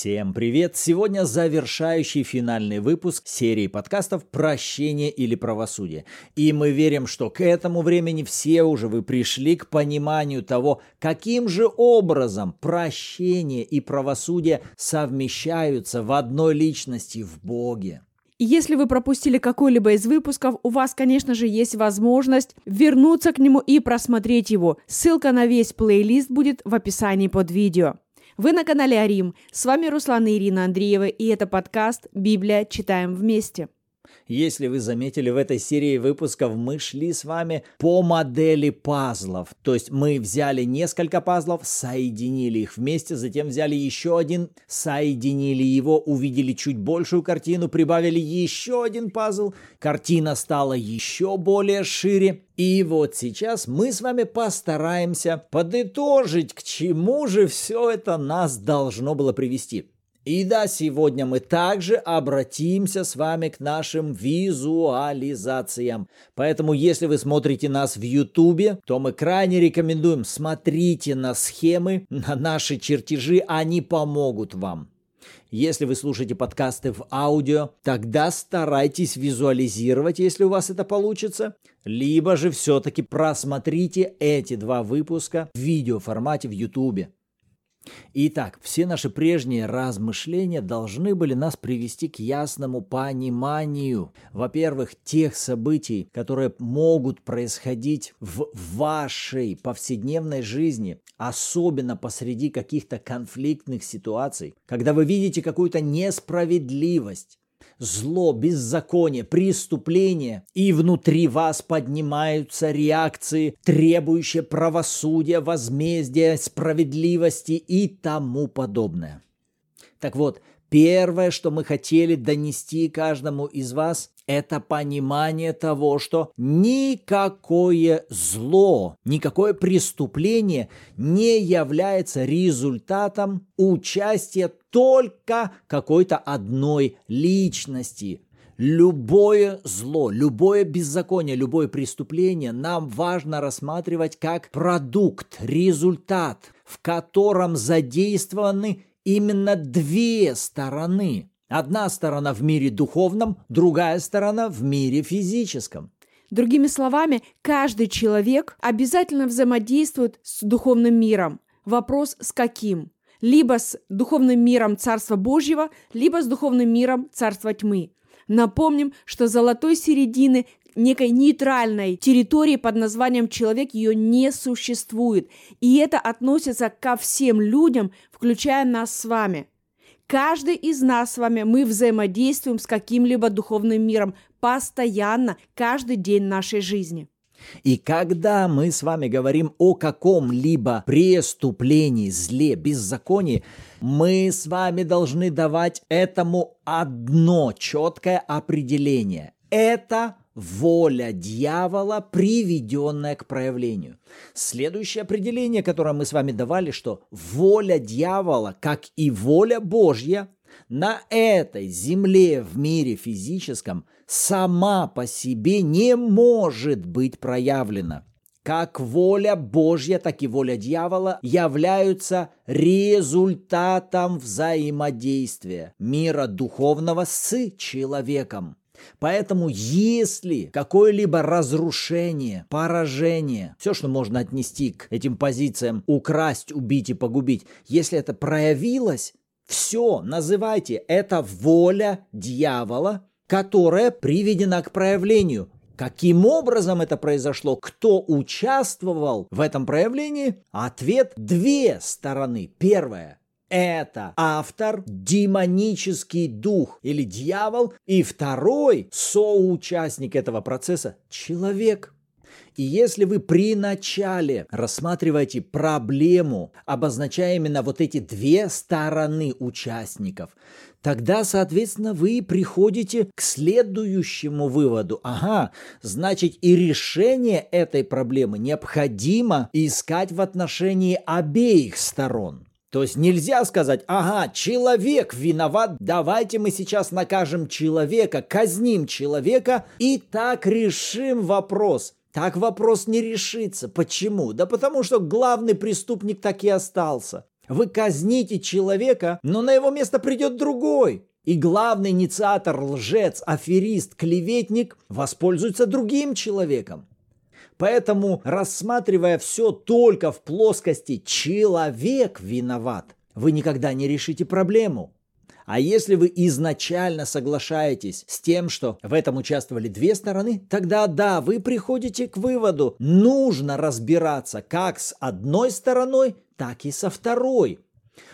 Всем привет! Сегодня завершающий финальный выпуск серии подкастов «Прощение или правосудие». И мы верим, что к этому времени все уже вы пришли к пониманию того, каким же образом прощение и правосудие совмещаются в одной личности в Боге. Если вы пропустили какой-либо из выпусков, у вас, конечно же, есть возможность вернуться к нему и просмотреть его. Ссылка на весь плейлист будет в описании под видео. Вы на канале Арим. С вами Руслан и Ирина Андреева, и это подкаст «Библия. Читаем вместе». Если вы заметили, в этой серии выпусков мы шли с вами по модели пазлов. То есть мы взяли несколько пазлов, соединили их вместе, затем взяли еще один, соединили его, увидели чуть большую картину, прибавили еще один пазл, картина стала еще более шире. И вот сейчас мы с вами постараемся подытожить, к чему же все это нас должно было привести. И да, сегодня мы также обратимся с вами к нашим визуализациям. Поэтому, если вы смотрите нас в Ютубе, то мы крайне рекомендуем смотрите на схемы, на наши чертежи, они помогут вам. Если вы слушаете подкасты в аудио, тогда старайтесь визуализировать, если у вас это получится. Либо же все-таки просмотрите эти два выпуска в видеоформате в Ютубе. Итак, все наши прежние размышления должны были нас привести к ясному пониманию, во-первых, тех событий, которые могут происходить в вашей повседневной жизни, особенно посреди каких-то конфликтных ситуаций, когда вы видите какую-то несправедливость, зло, беззаконие, преступление, и внутри вас поднимаются реакции, требующие правосудия, возмездия, справедливости и тому подобное. Так вот, первое, что мы хотели донести каждому из вас, это понимание того, что никакое зло, никакое преступление не является результатом участия только какой-то одной личности. Любое зло, любое беззаконие, любое преступление нам важно рассматривать как продукт, результат, в котором задействованы именно две стороны. Одна сторона в мире духовном, другая сторона в мире физическом. Другими словами, каждый человек обязательно взаимодействует с духовным миром. Вопрос с каким? Либо с духовным миром Царства Божьего, либо с духовным миром Царства Тьмы. Напомним, что золотой середины некой нейтральной территории под названием человек ее не существует. И это относится ко всем людям, включая нас с вами. Каждый из нас с вами, мы взаимодействуем с каким-либо духовным миром постоянно, каждый день нашей жизни. И когда мы с вами говорим о каком-либо преступлении, зле, беззаконии, мы с вами должны давать этому одно четкое определение. Это воля дьявола, приведенная к проявлению. Следующее определение, которое мы с вами давали, что воля дьявола, как и воля Божья, на этой земле в мире физическом сама по себе не может быть проявлена. Как воля Божья, так и воля дьявола являются результатом взаимодействия мира духовного с человеком. Поэтому если какое-либо разрушение, поражение, все, что можно отнести к этим позициям украсть, убить и погубить, если это проявилось, все, называйте это воля дьявола, которая приведена к проявлению. Каким образом это произошло? Кто участвовал в этом проявлении? Ответ – две стороны. Первое это автор демонический дух или дьявол, и второй соучастник этого процесса – человек. И если вы при начале рассматриваете проблему, обозначая именно вот эти две стороны участников, тогда, соответственно, вы приходите к следующему выводу. Ага, значит и решение этой проблемы необходимо искать в отношении обеих сторон. То есть нельзя сказать, ага, человек виноват, давайте мы сейчас накажем человека, казним человека и так решим вопрос. Так вопрос не решится. Почему? Да потому что главный преступник так и остался. Вы казните человека, но на его место придет другой. И главный инициатор, лжец, аферист, клеветник воспользуется другим человеком. Поэтому, рассматривая все только в плоскости «человек виноват», вы никогда не решите проблему. А если вы изначально соглашаетесь с тем, что в этом участвовали две стороны, тогда да, вы приходите к выводу, нужно разбираться как с одной стороной, так и со второй.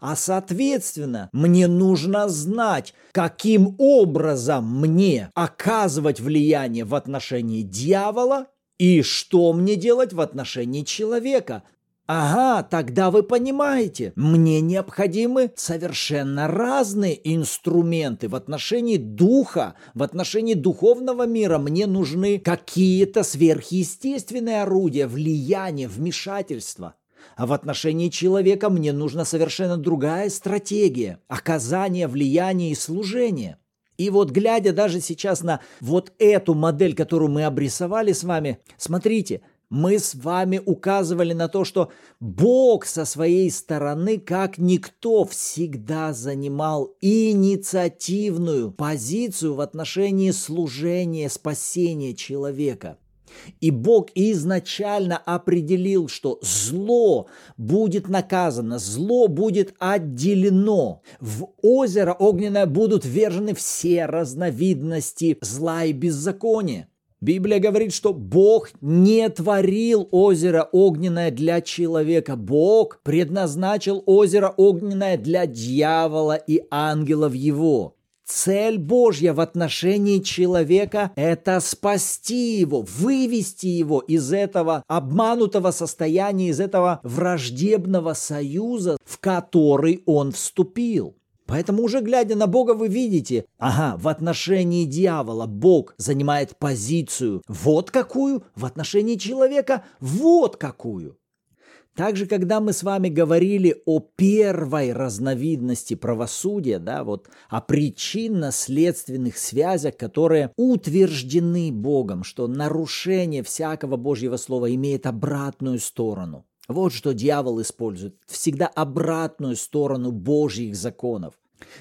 А соответственно, мне нужно знать, каким образом мне оказывать влияние в отношении дьявола и что мне делать в отношении человека. Ага, тогда вы понимаете, мне необходимы совершенно разные инструменты в отношении духа, в отношении духовного мира. Мне нужны какие-то сверхъестественные орудия, влияния, вмешательства. А в отношении человека мне нужна совершенно другая стратегия оказания влияния и служения. И вот глядя даже сейчас на вот эту модель, которую мы обрисовали с вами, смотрите, мы с вами указывали на то, что Бог со своей стороны, как никто, всегда занимал инициативную позицию в отношении служения, спасения человека. И Бог изначально определил, что зло будет наказано, зло будет отделено. В озеро огненное будут вержены все разновидности зла и беззакония. Библия говорит, что Бог не творил озеро огненное для человека. Бог предназначил озеро огненное для дьявола и ангелов его. Цель Божья в отношении человека – это спасти его, вывести его из этого обманутого состояния, из этого враждебного союза, в который он вступил. Поэтому уже глядя на Бога, вы видите, ага, в отношении дьявола Бог занимает позицию вот какую, в отношении человека вот какую. Также, когда мы с вами говорили о первой разновидности правосудия, да, вот о причинно-следственных связях, которые утверждены Богом, что нарушение всякого Божьего Слова имеет обратную сторону. Вот что дьявол использует. Всегда обратную сторону Божьих законов.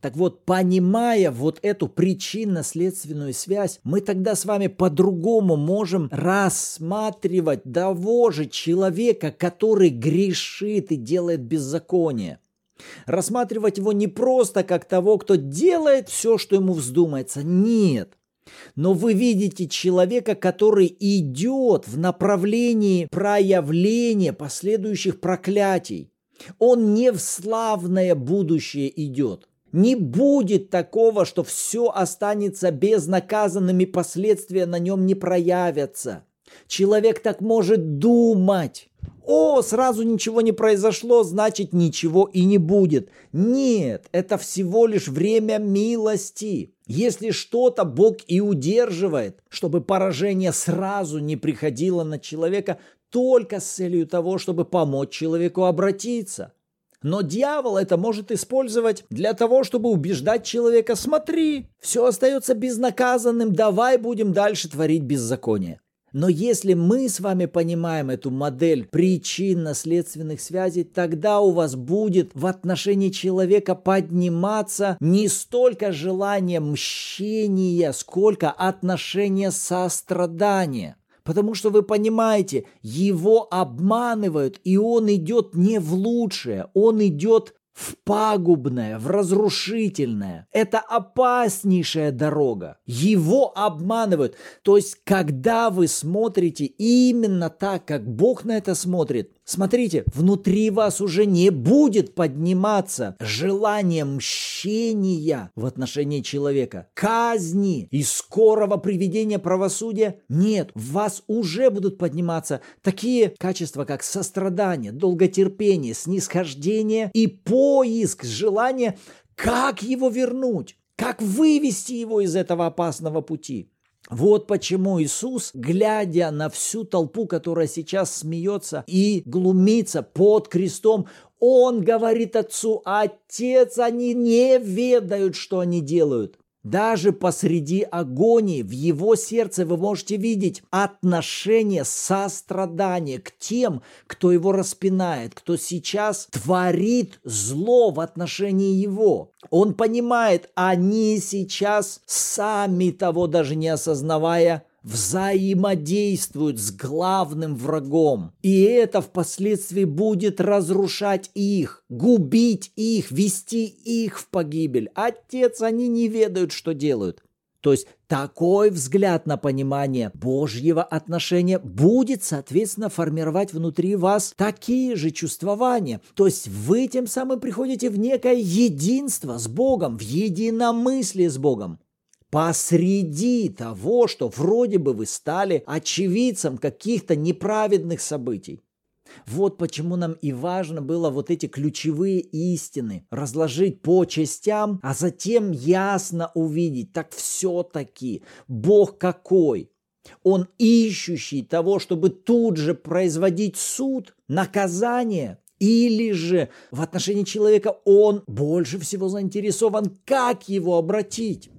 Так вот, понимая вот эту причинно-следственную связь, мы тогда с вами по-другому можем рассматривать того же человека, который грешит и делает беззаконие. Рассматривать его не просто как того, кто делает все, что ему вздумается. Нет. Но вы видите человека, который идет в направлении проявления последующих проклятий. Он не в славное будущее идет. Не будет такого, что все останется безнаказанными, последствия на нем не проявятся. Человек так может думать. О, сразу ничего не произошло, значит ничего и не будет. Нет, это всего лишь время милости. Если что-то Бог и удерживает, чтобы поражение сразу не приходило на человека, только с целью того, чтобы помочь человеку обратиться. Но дьявол это может использовать для того, чтобы убеждать человека, смотри, все остается безнаказанным, давай будем дальше творить беззаконие. Но если мы с вами понимаем эту модель причинно-следственных связей, тогда у вас будет в отношении человека подниматься не столько желание мщения, сколько отношение сострадания. Потому что вы понимаете, его обманывают, и он идет не в лучшее, он идет в пагубное, в разрушительное. Это опаснейшая дорога. Его обманывают. То есть, когда вы смотрите именно так, как Бог на это смотрит, Смотрите, внутри вас уже не будет подниматься желание мщения в отношении человека, казни и скорого приведения правосудия. Нет, в вас уже будут подниматься такие качества, как сострадание, долготерпение, снисхождение и поиск желания, как его вернуть, как вывести его из этого опасного пути. Вот почему Иисус, глядя на всю толпу, которая сейчас смеется и глумится под крестом, он говорит отцу, отец, они не ведают, что они делают. Даже посреди агонии в его сердце вы можете видеть отношение сострадания к тем, кто его распинает, кто сейчас творит зло в отношении его. Он понимает, они сейчас сами того даже не осознавая, взаимодействуют с главным врагом. И это впоследствии будет разрушать их, губить их, вести их в погибель. Отец, они не ведают, что делают. То есть такой взгляд на понимание Божьего отношения будет, соответственно, формировать внутри вас такие же чувствования. То есть вы тем самым приходите в некое единство с Богом, в единомыслие с Богом посреди того, что вроде бы вы стали очевидцем каких-то неправедных событий. Вот почему нам и важно было вот эти ключевые истины разложить по частям, а затем ясно увидеть, так все-таки Бог какой? Он ищущий того, чтобы тут же производить суд, наказание, или же в отношении человека он больше всего заинтересован, как его обратить.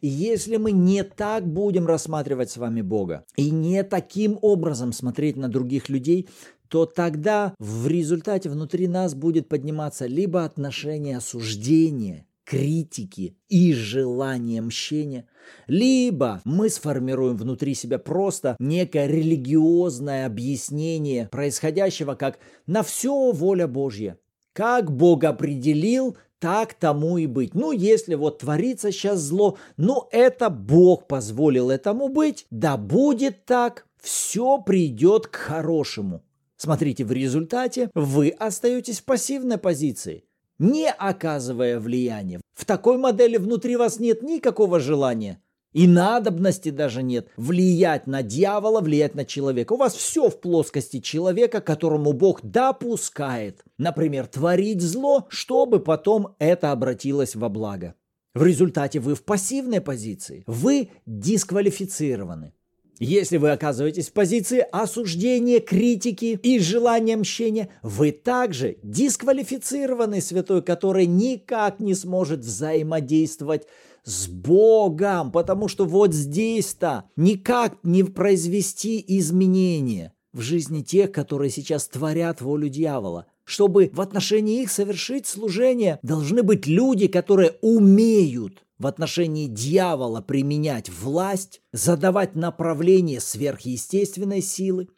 И если мы не так будем рассматривать с вами Бога и не таким образом смотреть на других людей, то тогда в результате внутри нас будет подниматься либо отношение осуждения, критики и желание мщения, либо мы сформируем внутри себя просто некое религиозное объяснение происходящего как «на все воля Божья». Как Бог определил, так тому и быть. Ну, если вот творится сейчас зло, ну, это Бог позволил этому быть, да будет так, все придет к хорошему. Смотрите, в результате вы остаетесь в пассивной позиции, не оказывая влияния. В такой модели внутри вас нет никакого желания и надобности даже нет влиять на дьявола, влиять на человека. У вас все в плоскости человека, которому Бог допускает, например, творить зло, чтобы потом это обратилось во благо. В результате вы в пассивной позиции, вы дисквалифицированы. Если вы оказываетесь в позиции осуждения, критики и желания мщения, вы также дисквалифицированы святой, который никак не сможет взаимодействовать с Богом, потому что вот здесь-то никак не произвести изменения в жизни тех, которые сейчас творят волю дьявола. Чтобы в отношении их совершить служение, должны быть люди, которые умеют в отношении дьявола применять власть, задавать направление сверхъестественной силы,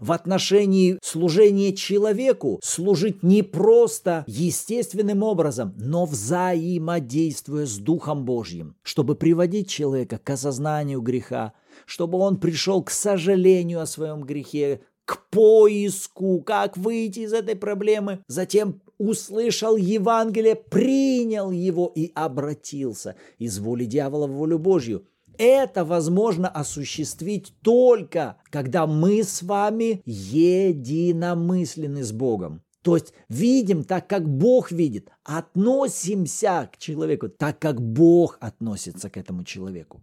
в отношении служения человеку служить не просто естественным образом, но взаимодействуя с Духом Божьим, чтобы приводить человека к осознанию греха, чтобы он пришел к сожалению о своем грехе, к поиску, как выйти из этой проблемы, затем услышал Евангелие, принял его и обратился из воли дьявола в волю Божью – это возможно осуществить только, когда мы с вами единомысленны с Богом. То есть видим так, как Бог видит, относимся к человеку так, как Бог относится к этому человеку.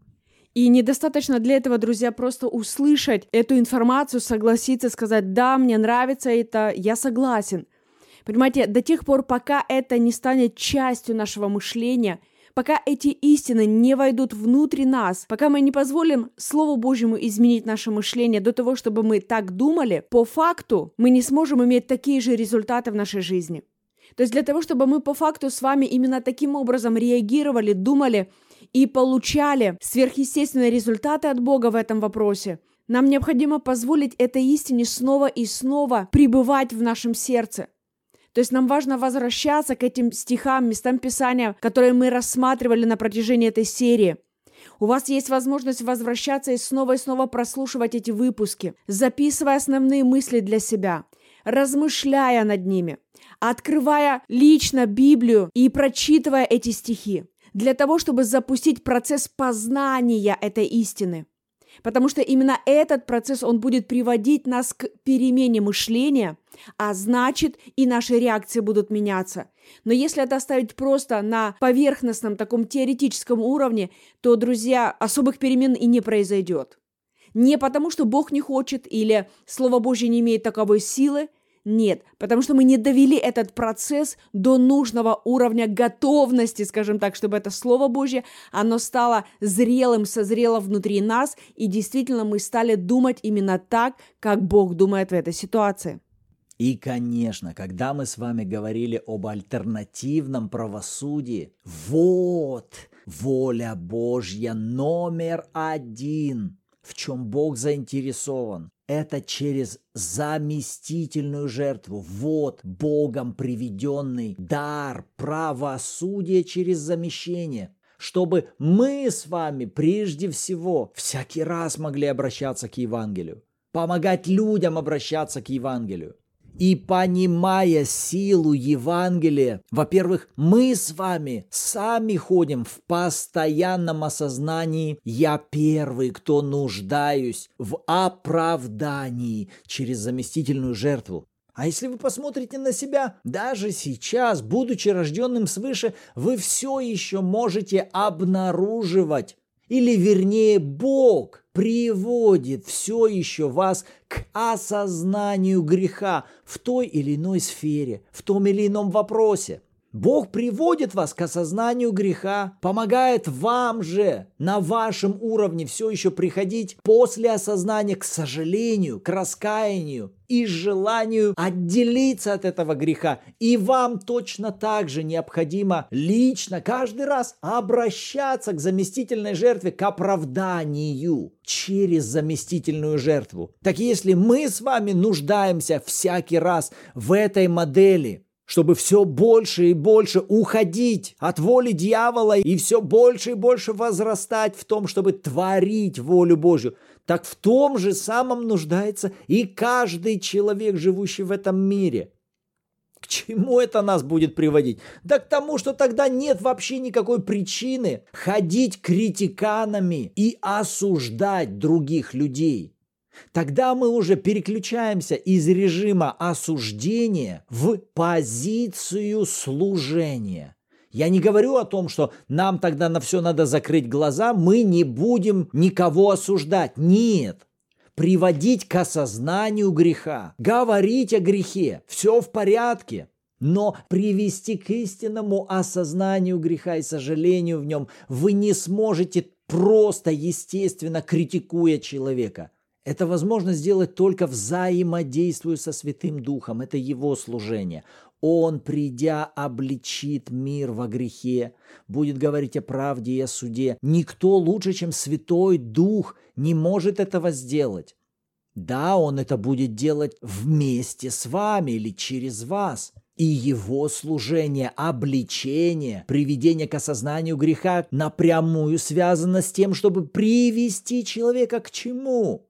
И недостаточно для этого, друзья, просто услышать эту информацию, согласиться, сказать, да, мне нравится это, я согласен. Понимаете, до тех пор, пока это не станет частью нашего мышления – пока эти истины не войдут внутрь нас, пока мы не позволим Слову Божьему изменить наше мышление до того, чтобы мы так думали, по факту мы не сможем иметь такие же результаты в нашей жизни. То есть для того, чтобы мы по факту с вами именно таким образом реагировали, думали и получали сверхъестественные результаты от Бога в этом вопросе, нам необходимо позволить этой истине снова и снова пребывать в нашем сердце. То есть нам важно возвращаться к этим стихам, местам Писания, которые мы рассматривали на протяжении этой серии. У вас есть возможность возвращаться и снова и снова прослушивать эти выпуски, записывая основные мысли для себя, размышляя над ними, открывая лично Библию и прочитывая эти стихи, для того, чтобы запустить процесс познания этой истины – Потому что именно этот процесс, он будет приводить нас к перемене мышления, а значит и наши реакции будут меняться. Но если это оставить просто на поверхностном таком теоретическом уровне, то, друзья, особых перемен и не произойдет. Не потому, что Бог не хочет или Слово Божье не имеет таковой силы. Нет, потому что мы не довели этот процесс до нужного уровня готовности, скажем так, чтобы это Слово Божье, оно стало зрелым, созрело внутри нас, и действительно мы стали думать именно так, как Бог думает в этой ситуации. И, конечно, когда мы с вами говорили об альтернативном правосудии, вот воля Божья номер один, в чем Бог заинтересован это через заместительную жертву. Вот Богом приведенный дар правосудия через замещение чтобы мы с вами прежде всего всякий раз могли обращаться к Евангелию, помогать людям обращаться к Евангелию. И понимая силу Евангелия, во-первых, мы с вами сами ходим в постоянном осознании «я первый, кто нуждаюсь в оправдании через заместительную жертву». А если вы посмотрите на себя, даже сейчас, будучи рожденным свыше, вы все еще можете обнаруживать или вернее Бог приводит все еще вас к осознанию греха в той или иной сфере, в том или ином вопросе. Бог приводит вас к осознанию греха, помогает вам же на вашем уровне все еще приходить после осознания к сожалению, к раскаянию и желанию отделиться от этого греха. И вам точно так же необходимо лично каждый раз обращаться к заместительной жертве, к оправданию через заместительную жертву. Так если мы с вами нуждаемся всякий раз в этой модели, чтобы все больше и больше уходить от воли дьявола и все больше и больше возрастать в том, чтобы творить волю Божью, так в том же самом нуждается и каждый человек, живущий в этом мире. К чему это нас будет приводить? Да к тому, что тогда нет вообще никакой причины ходить критиканами и осуждать других людей. Тогда мы уже переключаемся из режима осуждения в позицию служения. Я не говорю о том, что нам тогда на все надо закрыть глаза, мы не будем никого осуждать. Нет. Приводить к осознанию греха, говорить о грехе, все в порядке. Но привести к истинному осознанию греха и сожалению в нем вы не сможете просто естественно критикуя человека. Это возможно сделать только взаимодействуя со Святым Духом. Это Его служение. Он, придя, обличит мир во грехе, будет говорить о правде и о суде. Никто лучше, чем Святой Дух, не может этого сделать. Да, Он это будет делать вместе с вами или через вас. И его служение, обличение, приведение к осознанию греха напрямую связано с тем, чтобы привести человека к чему?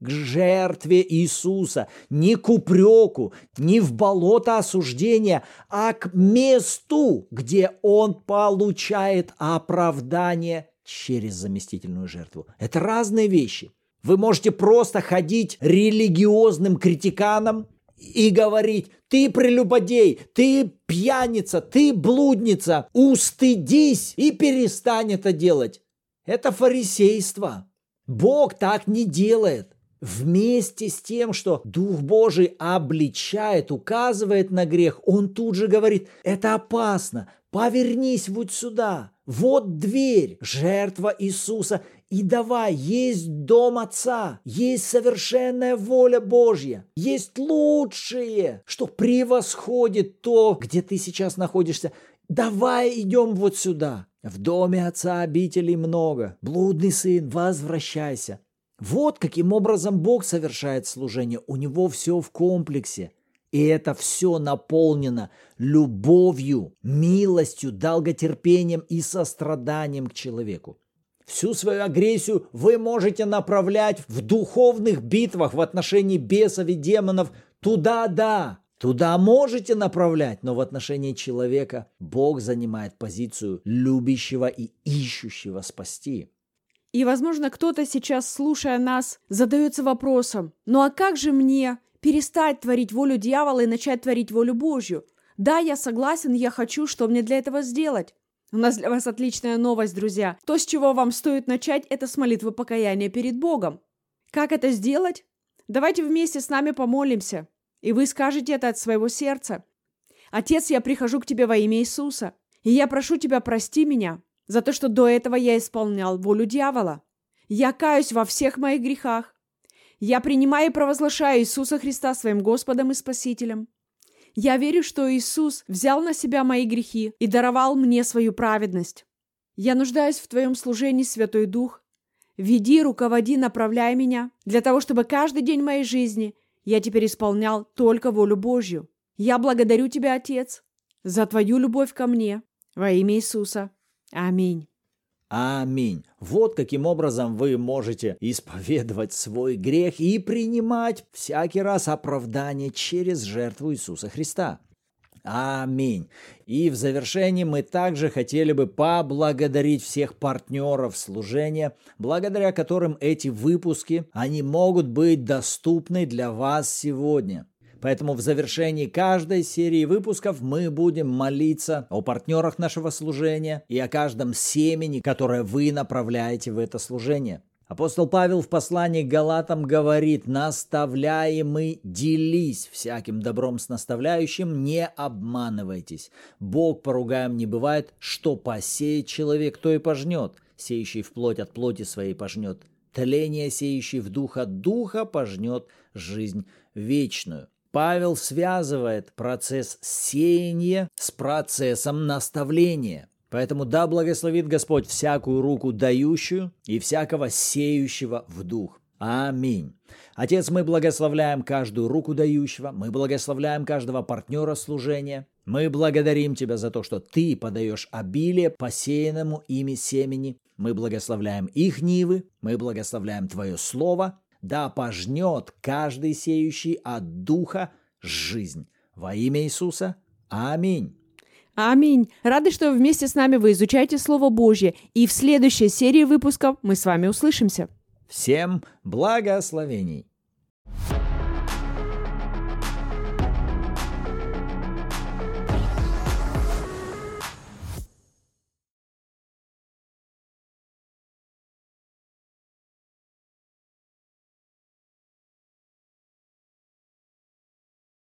К жертве Иисуса, не к упреку, не в болото осуждения, а к месту, где Он получает оправдание через заместительную жертву. Это разные вещи. Вы можете просто ходить религиозным критиканом и говорить, ты прелюбодей, ты пьяница, ты блудница, устыдись и перестань это делать. Это фарисейство. Бог так не делает. Вместе с тем, что Дух Божий обличает, указывает на грех, он тут же говорит, это опасно, повернись вот сюда, вот дверь, жертва Иисуса, и давай, есть дом Отца, есть совершенная воля Божья, есть лучшее, что превосходит то, где ты сейчас находишься. Давай идем вот сюда. В доме Отца обителей много. Блудный сын, возвращайся. Вот каким образом Бог совершает служение. У него все в комплексе. И это все наполнено любовью, милостью, долготерпением и состраданием к человеку. Всю свою агрессию вы можете направлять в духовных битвах в отношении бесов и демонов. Туда да, туда можете направлять, но в отношении человека Бог занимает позицию любящего и ищущего спасти. И, возможно, кто-то сейчас, слушая нас, задается вопросом, ну а как же мне перестать творить волю дьявола и начать творить волю Божью? Да, я согласен, я хочу, что мне для этого сделать? У нас для вас отличная новость, друзья. То, с чего вам стоит начать, это с молитвы покаяния перед Богом. Как это сделать? Давайте вместе с нами помолимся. И вы скажете это от своего сердца. Отец, я прихожу к тебе во имя Иисуса, и я прошу тебя, прости меня за то, что до этого я исполнял волю дьявола. Я каюсь во всех моих грехах. Я принимаю и провозглашаю Иисуса Христа своим Господом и Спасителем. Я верю, что Иисус взял на себя мои грехи и даровал мне свою праведность. Я нуждаюсь в Твоем служении, Святой Дух. Веди, руководи, направляй меня, для того, чтобы каждый день моей жизни я теперь исполнял только волю Божью. Я благодарю Тебя, Отец, за Твою любовь ко мне. Во имя Иисуса. Аминь. Аминь. Вот каким образом вы можете исповедовать свой грех и принимать всякий раз оправдание через жертву Иисуса Христа. Аминь. И в завершении мы также хотели бы поблагодарить всех партнеров служения, благодаря которым эти выпуски, они могут быть доступны для вас сегодня. Поэтому в завершении каждой серии выпусков мы будем молиться о партнерах нашего служения и о каждом семени, которое вы направляете в это служение. Апостол Павел в послании к Галатам говорит, наставляемый делись всяким добром с наставляющим, не обманывайтесь. Бог поругаем не бывает, что посеет человек, то и пожнет. Сеющий в плоть от плоти своей пожнет. Тление, сеющий в дух от духа, пожнет жизнь вечную. Павел связывает процесс сеяния с процессом наставления. Поэтому да благословит Господь всякую руку дающую и всякого сеющего в дух. Аминь. Отец, мы благословляем каждую руку дающего, мы благословляем каждого партнера служения. Мы благодарим Тебя за то, что Ты подаешь обилие посеянному ими семени. Мы благословляем их нивы, мы благословляем Твое Слово, да пожнет каждый сеющий от Духа жизнь. Во имя Иисуса. Аминь. Аминь. Рады, что вместе с нами вы изучаете Слово Божье. И в следующей серии выпусков мы с вами услышимся. Всем благословений.